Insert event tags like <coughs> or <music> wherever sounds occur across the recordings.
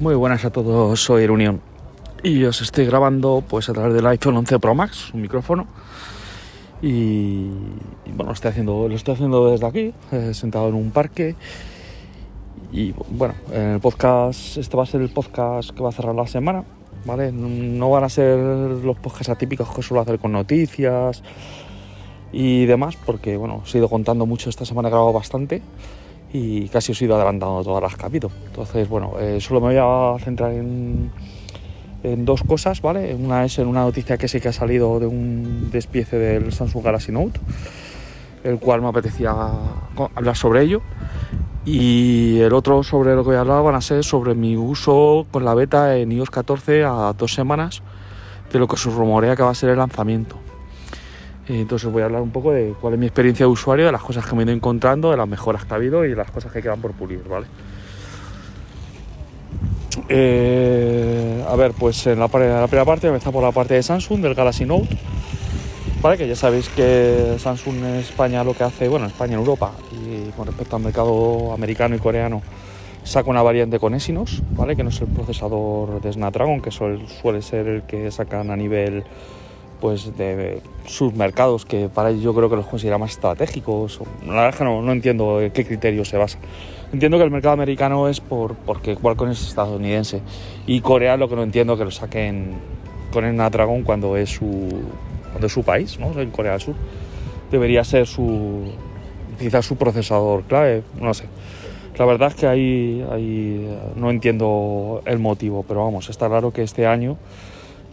Muy buenas a todos, soy Unión. Y os estoy grabando pues a través del iPhone 11 Pro Max, un micrófono. Y, bueno, estoy haciendo, lo estoy haciendo desde aquí, eh, sentado en un parque. Y bueno, en el podcast, este va a ser el podcast que va a cerrar la semana, ¿vale? No van a ser los podcasts atípicos que suelo hacer con noticias y demás, porque bueno, os he ido contando mucho esta semana, he grabado bastante y casi os he ido adelantando todas las capítulos. Entonces, bueno, eh, solo me voy a centrar en, en, dos cosas, ¿vale? Una es en una noticia que sí que ha salido de un despiece del Samsung Galaxy Note, el cual me apetecía hablar sobre ello. Y el otro sobre lo que voy a hablar van a ser sobre mi uso con la beta en iOS 14 a dos semanas de lo que se rumorea que va a ser el lanzamiento. Entonces voy a hablar un poco de cuál es mi experiencia de usuario, de las cosas que me he ido encontrando, de las mejoras que ha habido y las cosas que quedan por pulir, ¿vale? Eh, a ver, pues en la, primera parte empezar por la parte de Samsung, del Galaxy Note, ¿vale? Que ya sabéis que Samsung en España lo que hace, bueno, en España, en Europa, y con respecto al mercado americano y coreano, saca una variante con Exynos, ¿vale? Que no es el procesador de Snapdragon, que suele ser el que sacan a nivel pues de sus mercados que para ellos yo creo que los considera más estratégicos. La verdad no, no entiendo en qué criterio se basa. Entiendo que el mercado americano es por, porque Qualcomm es estadounidense y Corea lo que no entiendo que lo saquen con el Natragon cuando es su, cuando es su país, ¿no? en Corea del Sur. Debería ser su quizás su procesador clave, no sé. La verdad es que ahí, ahí no entiendo el motivo, pero vamos, está claro que este año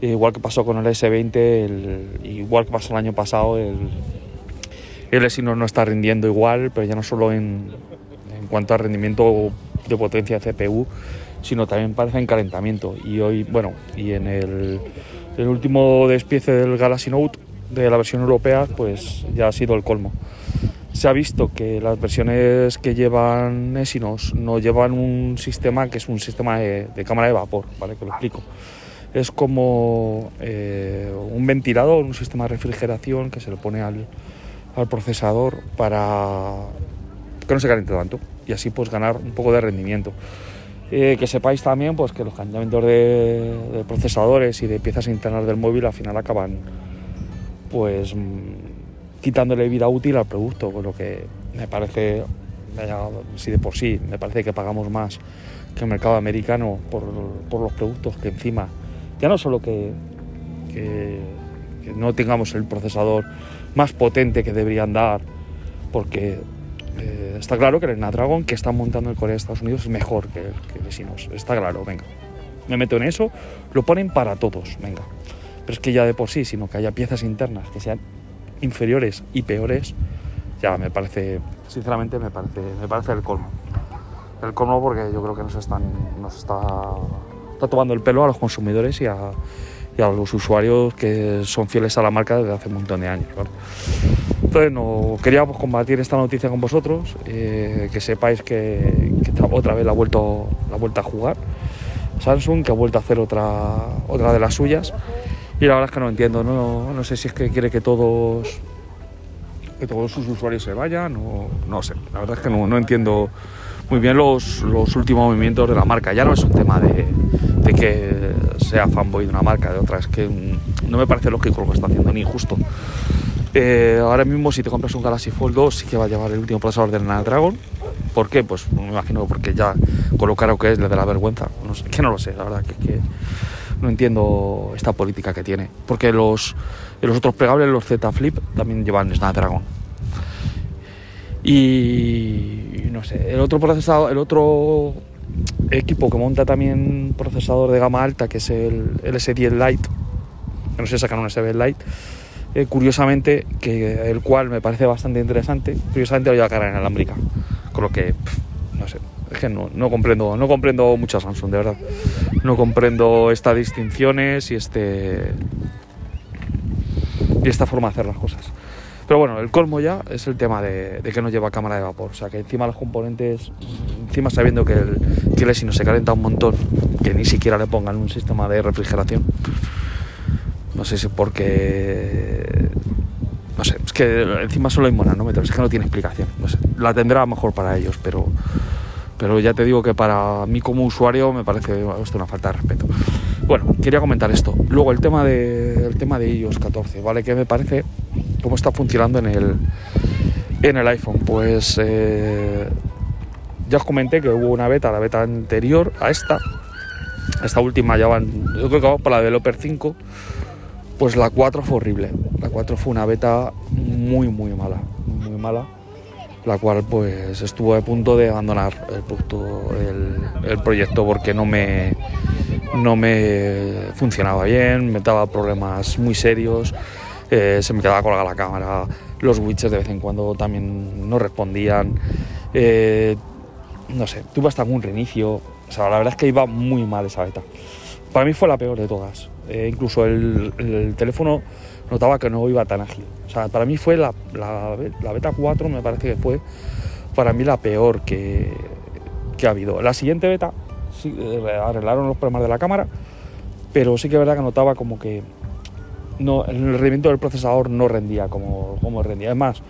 igual que pasó con el S20, el, igual que pasó el año pasado, el, el Exynos no está rindiendo igual, pero ya no solo en, en cuanto a rendimiento de potencia de CPU, sino también parece en calentamiento. Y hoy, bueno, y en el, el, último despiece del Galaxy Note de la versión europea, pues ya ha sido el colmo. Se ha visto que las versiones que llevan Exynos no llevan un sistema que es un sistema de, de cámara de vapor, ¿vale? Que lo explico es como eh, un ventilador, un sistema de refrigeración que se le pone al, al, procesador para que no se caliente tanto y así pues ganar un poco de rendimiento. Eh, que sepáis también pues que los calentamientos de, procesadores y de piezas internas del móvil al final acaban pues mm, quitándole vida útil al producto, con lo que me parece, si de por sí, me parece que pagamos más que el mercado americano por, por los productos que encima ya no solo que, que, no tengamos el procesador más potente que deberían dar, porque eh, está claro que el Snapdragon que están montando el Corea de Estados Unidos es mejor que que vecinos, está claro, venga. Me meto en eso, lo ponen para todos, venga. Pero es que ya de por sí, sino que haya piezas internas que sean inferiores y peores, ya me parece, sinceramente me parece, me parece el colmo. El colmo porque yo creo que nos están, nos está está tomando el pelo a los consumidores y a, los usuarios que son fieles a la marca desde hace un montón de años. ¿vale? Entonces, no, queríamos combatir esta noticia con vosotros, eh, que sepáis que, otra vez la ha, vuelto, la ha a jugar Samsung, que ha vuelto a hacer otra, otra de las suyas. Y la verdad es que no entiendo, no, no sé si es que quiere que todos, que todos sus usuarios se vayan o no sé. La verdad es que no, no entiendo muy bien los, últimos movimientos de la marca. Ya no es un tema de, de, que sea fanboy de una marca, de otra. Es que no me parece lógico lo que está haciendo, ni justo. Eh, ahora mismo, si te compras un Galaxy Fold 2, sí que va a llevar el último procesador del Snapdragon. ¿Por qué? Pues me imagino porque ya con lo que es le da la vergüenza. <laughs> Que no lo sé, la verdad, que, que no entiendo esta política que tiene. Porque los, los otros plegables, los Z Flip, también llevan Snapdragon. Y no sé, el otro procesador, el otro equipo que monta también procesador de gama alta, que es el, el S10 Lite, que no sé, sacan un S10 Lite, eh, curiosamente, que el cual me parece bastante interesante, curiosamente lo lleva cara inalámbrica, con lo que, no sé, es que no, comprendo, no comprendo mucho Samsung, de verdad, no comprendo estas distinciones y este y esta forma de hacer las cosas. Pero bueno, el colmo ya es el tema de, que no lleva cámara de vapor. O sea, que encima los componentes, encima sabiendo que el, que el Exynos se calienta un montón, que ni siquiera le pongan un sistema de refrigeración. No sé si porque... No sé, es que encima solo hay monanómetros, es que no tiene explicación. No sé, la tendrá mejor para ellos, pero, pero ya te digo que para mí como usuario me parece esto una falta de respeto. Bueno, quería comentar esto. Luego el tema de, el tema de iOS 14, ¿vale? Que me parece cómo está funcionando en el, en el iPhone. Pues eh, ya os comenté que hubo una beta, la beta anterior a esta. Esta última ya van, yo creo que vamos para la Developer 5. Pues la 4 fue horrible. La 4 fue una beta muy, muy mala. Muy mala. La cual pues estuvo a punto de abandonar el, proyecto porque no me, no me funcionaba bien, me daba problemas muy serios, eh, se me quedaba colgada la cámara, los widgets de vez en cuando también no respondían, eh, no sé, tuve hasta algún reinicio, o sea, la verdad es que iba muy mal esa beta. Para mí fue la peor de todas, eh, incluso el, teléfono notaba que no iba tan ágil, o sea, para mí fue la, la, beta 4, me parece que fue para mí la peor que, que ha habido. La siguiente beta sí, eh, arreglaron los problemas de la cámara, pero sí que es verdad que notaba como que no, el rendimiento del procesador no rendía como, como rendía. Es más,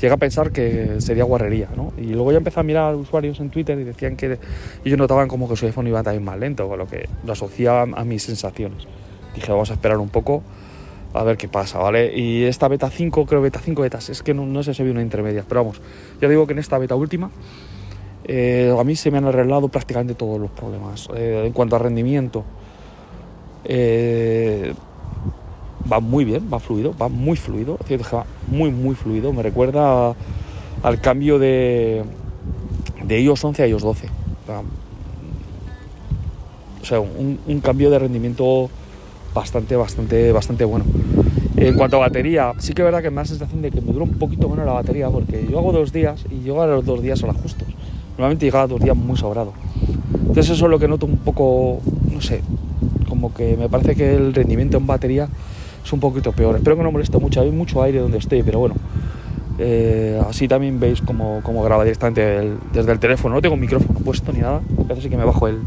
llegué a pensar que sería guarrería, ¿no? Y luego ya empecé a mirar usuarios en Twitter y decían que ellos notaban como que su iPhone iba también más lento, con lo que lo asociaba a mis sensaciones. Dije, vamos a esperar un poco a ver qué pasa, ¿vale? Y esta beta 5, creo beta 5 betas, es que no, sé si había una intermedia, pero vamos, ya digo que en esta beta última eh, a mí se me han arreglado prácticamente todos los problemas. Eh, en cuanto a rendimiento, eh, va muy bien, va fluido, va muy fluido, va muy, muy fluido. Me recuerda al cambio de, de iOS 11 a iOS 12. O sea, un, cambio de rendimiento bastante, bastante, bastante bueno. En cuanto a batería, sí que es verdad que me da la sensación de que me dura un poquito menos la batería, porque yo hago dos días y llego a los dos días las justos. Normalmente llegaba dos días muy sobrado. Entonces eso es lo que noto un poco, no sé, como que me parece que el rendimiento en batería es un poquito peor. Espero que no moleste mucho, hay mucho aire donde esté, pero bueno. Eh, así también veis cómo, cómo graba directamente desde el teléfono. No tengo micrófono puesto ni nada. Parece que me bajo el,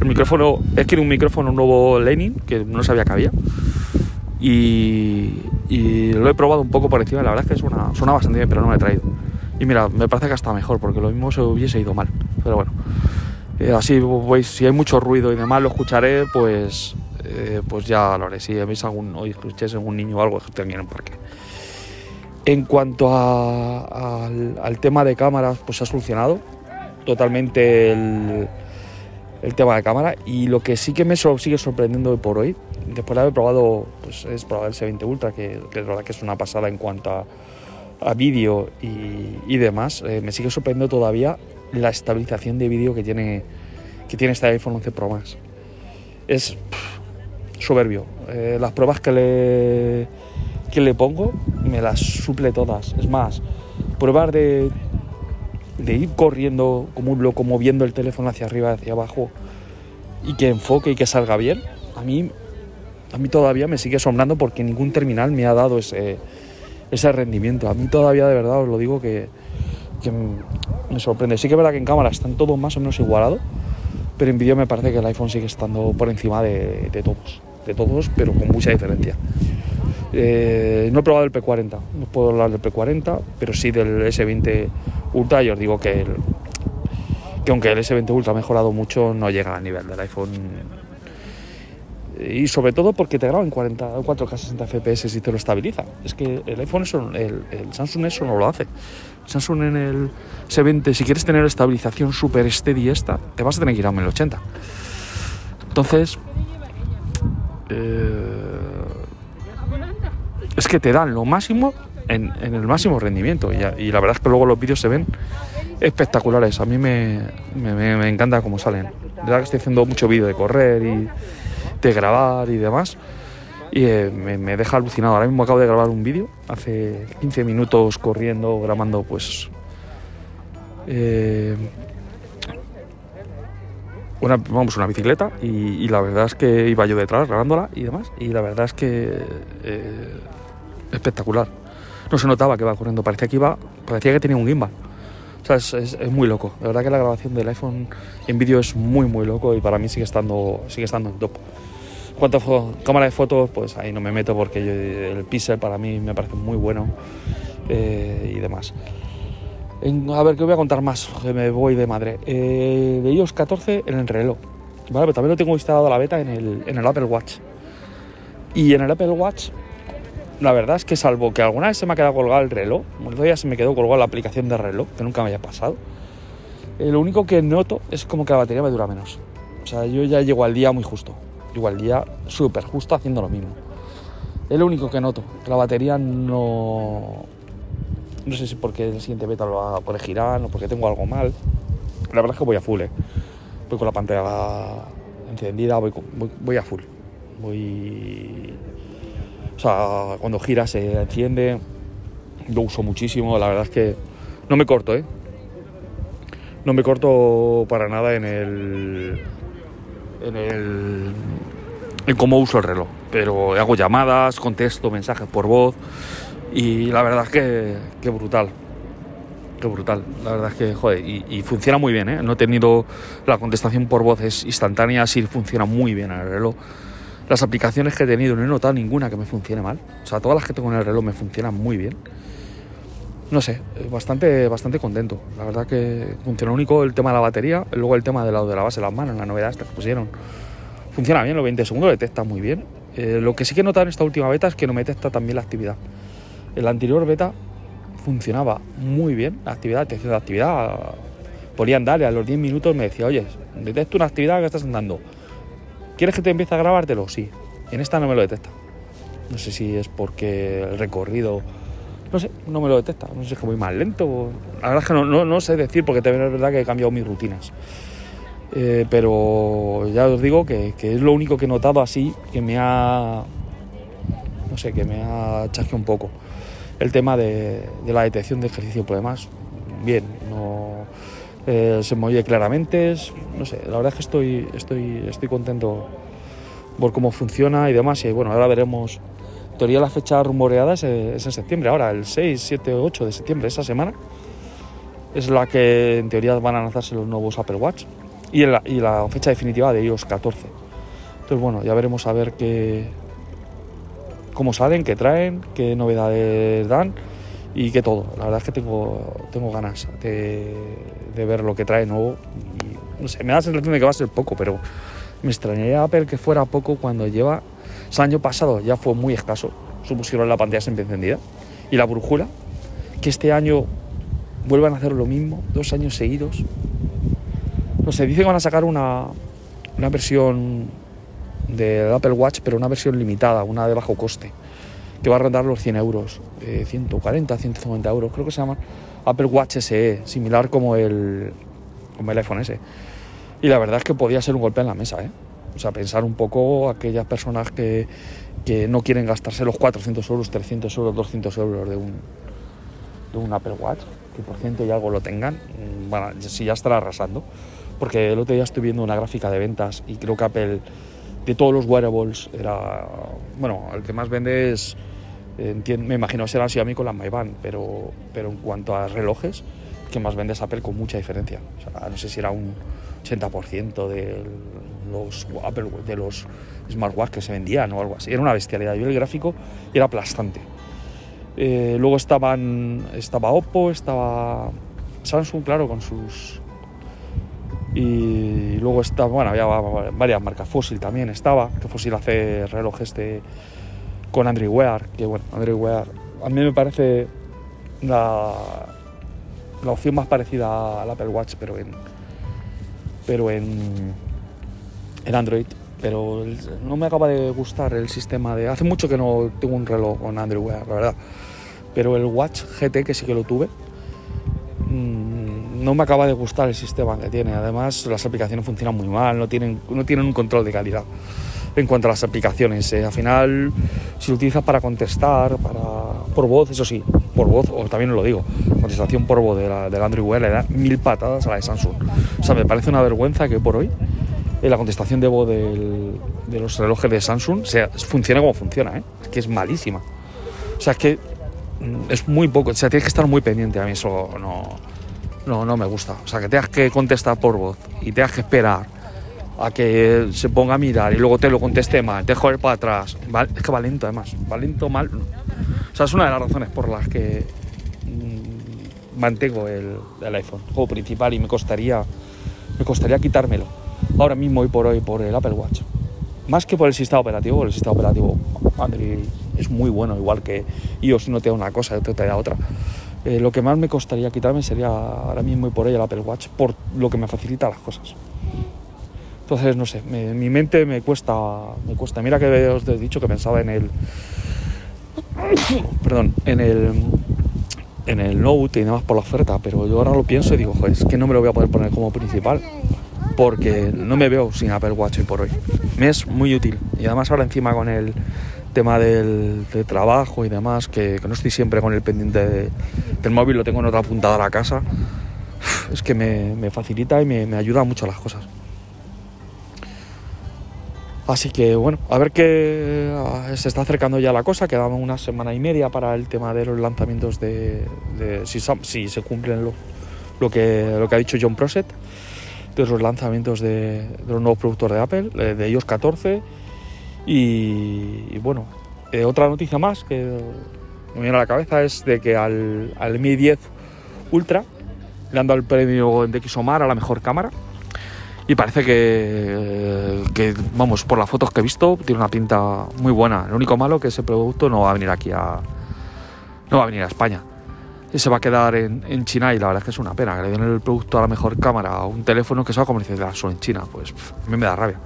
el micrófono. Es que era un micrófono nuevo Lenin que no sabía que había. Y, y, lo he probado un poco por encima. La verdad es que suena, suena bastante bien, pero no me he traído. Y mira, me parece que está mejor, porque lo mismo se hubiese ido mal. Pero bueno, eh, así veis, si hay mucho ruido y demás lo escucharé, pues, eh, pues ya lo haré. Si veis algún, o escuchéis algún niño o algo, que en un parque. En cuanto al, tema de cámaras, pues se ha solucionado totalmente el, tema de cámara. Y lo que sí que me sigue sorprendiendo hoy por hoy, después de haber probado, pues es probar el S20 Ultra, que, que es verdad que es una pasada en cuanto a vídeo y, demás, eh, me sigue sorprendiendo todavía la estabilización de vídeo que tiene, que tiene este iPhone 11 Pro Max. Es soberbio. Eh, las pruebas que le, que le pongo me las suple todas. Es más, pruebas de, de ir corriendo como un loco, moviendo el teléfono hacia arriba, hacia abajo y que enfoque y que salga bien, a mí, a mí todavía me sigue asombrando porque ningún terminal me ha dado ese, ese rendimiento. A mí todavía de verdad os lo digo que, me sorprende. Sí que es verdad que en cámara están todos más o menos igualados, pero en vídeo me parece que el iPhone sigue estando por encima de, todos, de todos, pero con mucha diferencia. Eh, no he probado el P40, no puedo hablar del P40, pero sí del S20 Ultra y os digo que, que aunque el S20 Ultra ha mejorado mucho, no llega al nivel del iPhone y sobre todo porque te graba en 40, 4K 60 FPS y te lo estabiliza. Es que el iPhone, eso, el, Samsung eso no lo hace. Samsung en el S20, si quieres tener estabilización super steady esta, te vas a tener que ir a 1080. Entonces, eh, es que te dan lo máximo en, el máximo rendimiento. Y, la verdad es que luego los vídeos se ven espectaculares. A mí me encanta cómo salen. De verdad que estoy haciendo mucho vídeo de correr y de grabar y demás. Y eh, me, deja alucinado. Ahora mismo acabo de grabar un vídeo, hace 15 minutos corriendo, grabando pues... Eh, una, vamos, una bicicleta y, la verdad es que iba yo detrás grabándola y demás y la verdad es que eh, espectacular no se notaba que iba corriendo parecía que iba parecía que tenía un gimbal o sea, es, muy loco la verdad que la grabación del iPhone en vídeo es muy muy loco y para mí sigue estando sigue estando en top cuanto a cámara de fotos, pues ahí no me meto porque el pixel para mí me parece muy bueno eh, y demás. a ver, ¿qué voy a contar más? Que me voy de madre. Eh, de iOS 14 en el reloj. Vale, pero también lo tengo instalado a la beta en el, en el Apple Watch. Y en el Apple Watch, la verdad es que salvo que alguna vez se me ha quedado colgado el reloj, otro día se me quedó colgado la aplicación de reloj, que nunca me haya pasado. Eh, lo único que noto es como que la batería me dura menos. O sea, yo ya llego al día muy justo. Llego al día súper justo haciendo lo mismo. Es lo único que noto, que la batería no, no sé si porque el siguiente beta lo girar o porque tengo algo mal. La verdad es que voy a full, ¿eh? Voy con la pantalla encendida, voy, voy, a full. Voy... O sea, cuando gira se enciende. Lo uso muchísimo, la verdad es que no me corto, ¿eh? No me corto para nada en el... En el... En cómo uso el reloj. Pero hago llamadas, contesto mensajes por voz y la verdad es que, que brutal. Qué brutal. La verdad es que, joder, y, funciona muy bien, ¿eh? No he tenido la contestación por voz, es instantánea, sí funciona muy bien el reloj. Las aplicaciones que he tenido no he notado ninguna que me funcione mal. O sea, todas las que tengo en el reloj me funcionan muy bien. No sé, bastante, bastante contento. La verdad que funciona único el tema de la batería, luego el tema del lado de la base de las manos, la novedad que pusieron. Funciona bien, los 20 segundos detecta muy bien. Eh, lo que sí que he notado en esta última beta es que no me detecta también la actividad. El anterior beta funcionaba muy bien, la actividad, te la actividad, podían darle a los 10 minutos me decía, oye, detecto una actividad que estás andando. ¿Quieres que te empiece a grabártelo? Sí. En esta no me lo detecta. No sé si es porque el recorrido, no sé, no me lo detecta. No sé si es que voy más lento. La verdad es que no, sé decir porque también es verdad que he cambiado mis rutinas. Eh, pero ya os digo que, que, es lo único que he notado así que me ha, no sé, que me ha chasqueado un poco el tema de, la detección de ejercicio por demás, bien, no, eh, se oye claramente, no sé, la verdad es que estoy, estoy, estoy contento por cómo funciona y demás, y bueno, ahora veremos, en teoría la fecha rumoreada es, en septiembre, ahora el 6, 7, 8 de septiembre, esa semana, es la que en teoría van a lanzarse los nuevos Apple Watch y la, y la fecha definitiva de iOS 14. Entonces bueno, ya veremos a ver qué, cómo salen, qué traen, qué novedades dan y qué todo. La verdad es que tengo, tengo ganas de, ver lo que trae nuevo. No sé, me da la sensación de que va a ser poco, pero me extrañaría Apple que fuera poco cuando lleva. el año pasado ya fue muy escaso, supusieron la pantalla siempre encendida. Y la brújula, que este año vuelvan a hacer lo mismo, dos años seguidos. No sé, dice que van a sacar una, una versión del Apple Watch, pero una versión limitada, una de bajo coste, que va a rondar los 100 euros, 140, 150 euros, creo que se llama Apple Watch SE, similar como el, como el iPhone S. Y la verdad es que podía ser un golpe en la mesa, ¿eh? O sea, pensar un poco aquellas personas que, que no quieren gastarse los 400 euros, 300 euros, 200 euros de un, de un Apple Watch, que por ciento y algo lo tengan, mm, bueno, si ya estará arrasando. Porque el otro día estoy viendo una gráfica de ventas y creo que Apple de todos los wearables, era, bueno, el que más vende es, me imagino será Xiaomi con la MyBand, pero, pero en cuanto a relojes, que más vende es Apple con mucha diferencia. No sé si era un 80% de los Apple, de los smartwatch que se vendían o algo así. Era una bestialidad. Yo el gráfico era aplastante. Eh, luego estaban, estaba Oppo, estaba Samsung, claro, con sus y luego estaba, bueno, había varias marcas, Fossil también estaba, que Fossil hace relojes de, con Andrew que bueno, Andrew Wear a mí me parece la, la opción más parecida al Apple Watch, pero en, pero en, en Android. Pero no me acaba de gustar el sistema de... Hace mucho que no tengo un reloj con Android Wear, la verdad. Pero el Watch GT, que sí que lo tuve, no me acaba de gustar el sistema que tiene. Además, las aplicaciones funcionan muy mal, no tienen, no tienen un control de calidad en cuanto a las aplicaciones. Eh, al final, si lo utilizas para contestar, para por voz, eso sí, por voz, o también lo digo, contestación por voz de la, del Android Wear le da mil patadas a la de Samsung. O sea, me parece una vergüenza que por hoy eh, la contestación de voz de los relojes de Samsung sea, funcione como funciona, ¿eh? es que es malísima. O sea, es que mm, es muy poco, o sea, tienes que estar muy pendiente, a mí eso no no, no me gusta. O sea, que tengas que contestar por voz y tengas que esperar a que se ponga a mirar y luego te lo conteste mal, te joder para atrás. Es que va lento además, va lento mal. O es una de las razones por las que mm, mantengo el, el iPhone, juego principal y me costaría, me costaría quitármelo. Ahora mismo y por hoy por el Apple Watch. Más que por el sistema operativo, el sistema operativo Android es muy bueno, igual que iOS no te da una cosa, te da otra. Eh, lo que más me costaría quitarme sería ahora mismo y por hoy el Apple Watch, por lo que me facilita las cosas. Entonces, no sé, mi mente me cuesta, me cuesta. Mira que os he dicho que pensaba en el, <coughs> perdón, en el, en el Note y demás por la oferta, pero yo ahora lo pienso y digo, joder, es que no me lo voy a poder poner como principal porque no me veo sin Apple Watch hoy por hoy. Me es muy útil y además ahora encima con el tema del, trabajo y demás, que, no estoy siempre con el pendiente del móvil, lo tengo en otra punta de la casa, es que me, facilita y me, me ayuda mucho a las cosas. Así que bueno, a ver qué ah, se está acercando ya la cosa, quedaba una semana y media para el tema de los lanzamientos de, si, se cumplen lo, que, lo que ha dicho John Proset, de los lanzamientos de, los nuevos productos de Apple, de iOS 14 y, bueno, eh, otra noticia más que me viene a la cabeza es de que al, al Mi 10 Ultra le han dado el premio de Xomar a la mejor cámara y parece que, vamos, por las fotos que he visto, tiene una pinta muy buena. Lo único malo es que ese producto no va a venir aquí a. no va a venir a España. Y se va a quedar en, China y la verdad es que es una pena que le den el producto a la mejor cámara a un teléfono que se va a comercializar solo en China. Pues a mí me da rabia.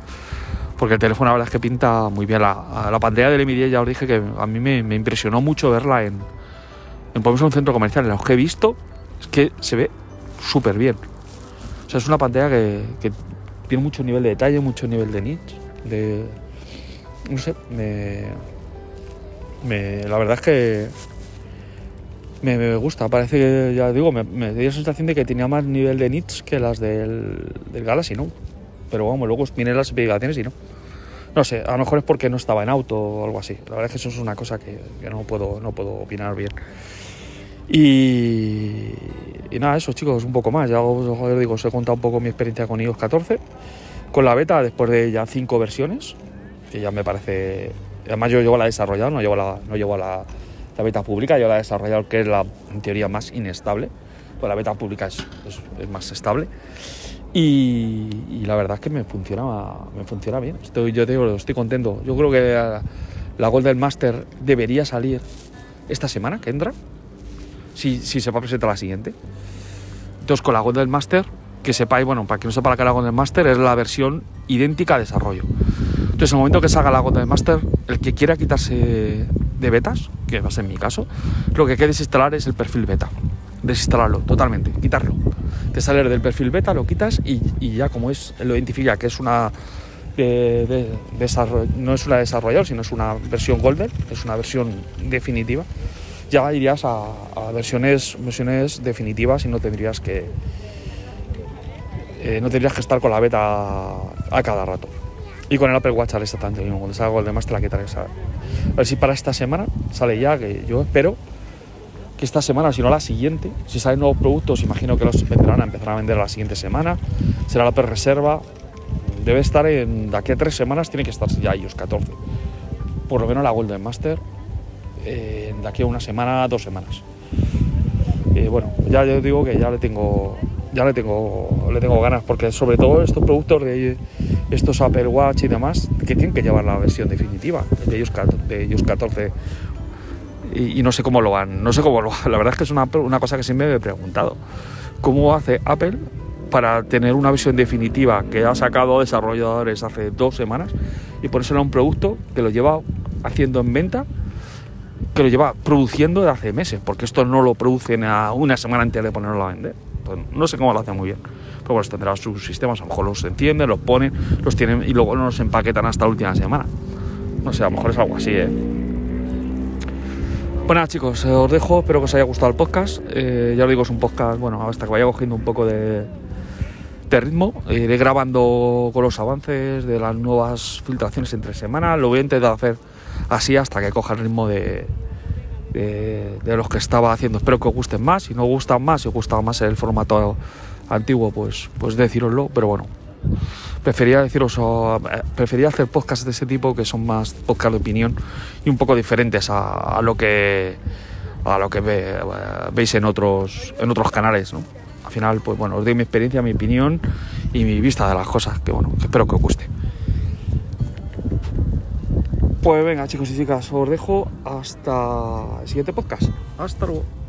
Porque el teléfono la verdad es que pinta muy bien. La, la pantalla del M10 ya os dije que a mí me, impresionó mucho verla en, en por un centro comercial. En los que he visto es que se ve súper bien. O sea, es una pantalla que tiene mucho nivel de detalle, mucho nivel de niche, de... No sé, me... la verdad es que me, gusta, parece que, ya digo, me, dio la sensación de que tenía más nivel de nits que las del, del Galaxy, ¿no? Pero vamos, luego vienen las especificaciones y no. No sé, a lo mejor es porque no estaba en auto o algo así. La verdad es que eso es una cosa que, no, puedo, no puedo opinar bien. Y, y nada, eso chicos, un poco más. Ya os, digo, os he contado un poco mi experiencia con iOS 14, con la beta después de ya cinco versiones, que ya me parece... Además yo llevo la desarrollada, no llevo la, no llevo la, la beta pública, yo la he desarrollado que es la, en teoría, más inestable. Pues la beta pública es, es, más estable. Y, la verdad es que me funciona, me funciona bien. Estoy, yo digo, estoy contento. Yo creo que la, la Golden Master debería salir esta semana que entra si, se va a presentar la siguiente. Entonces, con la Golden Master, que sepáis, bueno, para que no sepa la que la Golden Master es la versión idéntica a desarrollo. Entonces, en el momento que salga la Golden Master, el que quiera quitarse de betas, que va a ser mi caso, lo que hay que desinstalar es el perfil beta. Desinstalarlo totalmente, quitarlo. Te sales del perfil beta, lo quitas y, ya como es, lo identifica que es una de, no es una desarrollador, sino es una versión golden, es una versión definitiva ya irías a, versiones, versiones definitivas y no tendrías que eh, no tendrías que estar con la beta a, cada rato. Y con el Apple Watch haré exactamente mismo. Cuando salga el demás te la quitaré. A ver si para esta semana sale ya, que yo espero que esta semana, si no la siguiente, si salen nuevos productos, imagino que los vendrán a empezar a vender la siguiente semana. Será la Apple Reserva. Debe estar en. De aquí a tres semanas tiene que estar ya ellos 14. Por lo menos la Golden Master eh, de aquí a una semana, dos semanas. Y bueno, ya yo digo que ya le tengo ya le tengo le tengo ganas porque sobre todo estos productos de estos Apple Watch y demás que tienen que llevar la versión definitiva de ellos de ellos 14 y, no sé cómo lo van no sé cómo lo la verdad es que es una, una cosa que siempre me he preguntado cómo hace Apple para tener una versión definitiva que ha sacado desarrolladores hace dos semanas y ponérselo a un producto que lo lleva haciendo en venta lo lleva produciendo desde hace meses, porque esto no lo producen a una semana antes de ponerlo a vender. Pues no sé cómo lo hacen muy bien. Pero bueno, tendrá sus sistemas, a lo mejor los entienden, los ponen, los tienen y luego no los empaquetan hasta la última semana. No sé, a lo mejor es algo así, ¿eh? Bueno, pues chicos, eh, os dejo, espero que os haya gustado el podcast. Eh, ya os digo, es un podcast, bueno, hasta que vaya cogiendo un poco de, de ritmo. Iré grabando con los avances de las nuevas filtraciones entre semanas. Lo voy a intentar hacer así hasta que coja el ritmo de, eh, de los que estaba haciendo. Espero que os gusten más. Si no gustan más, si os gustaba más el formato antiguo, pues, pues decíroslo. Pero bueno, prefería deciros, eh, prefería hacer podcasts de ese tipo que son más podcast de opinión y un poco diferentes a, a lo que a lo que ve, eh, veis en otros en otros canales, ¿no? Al final, pues bueno, os doy mi experiencia, mi opinión y mi vista de las cosas, que bueno, que espero que os guste. Pues venga ah, chicos y chicas, os dejo hasta el siguiente podcast. Hasta luego.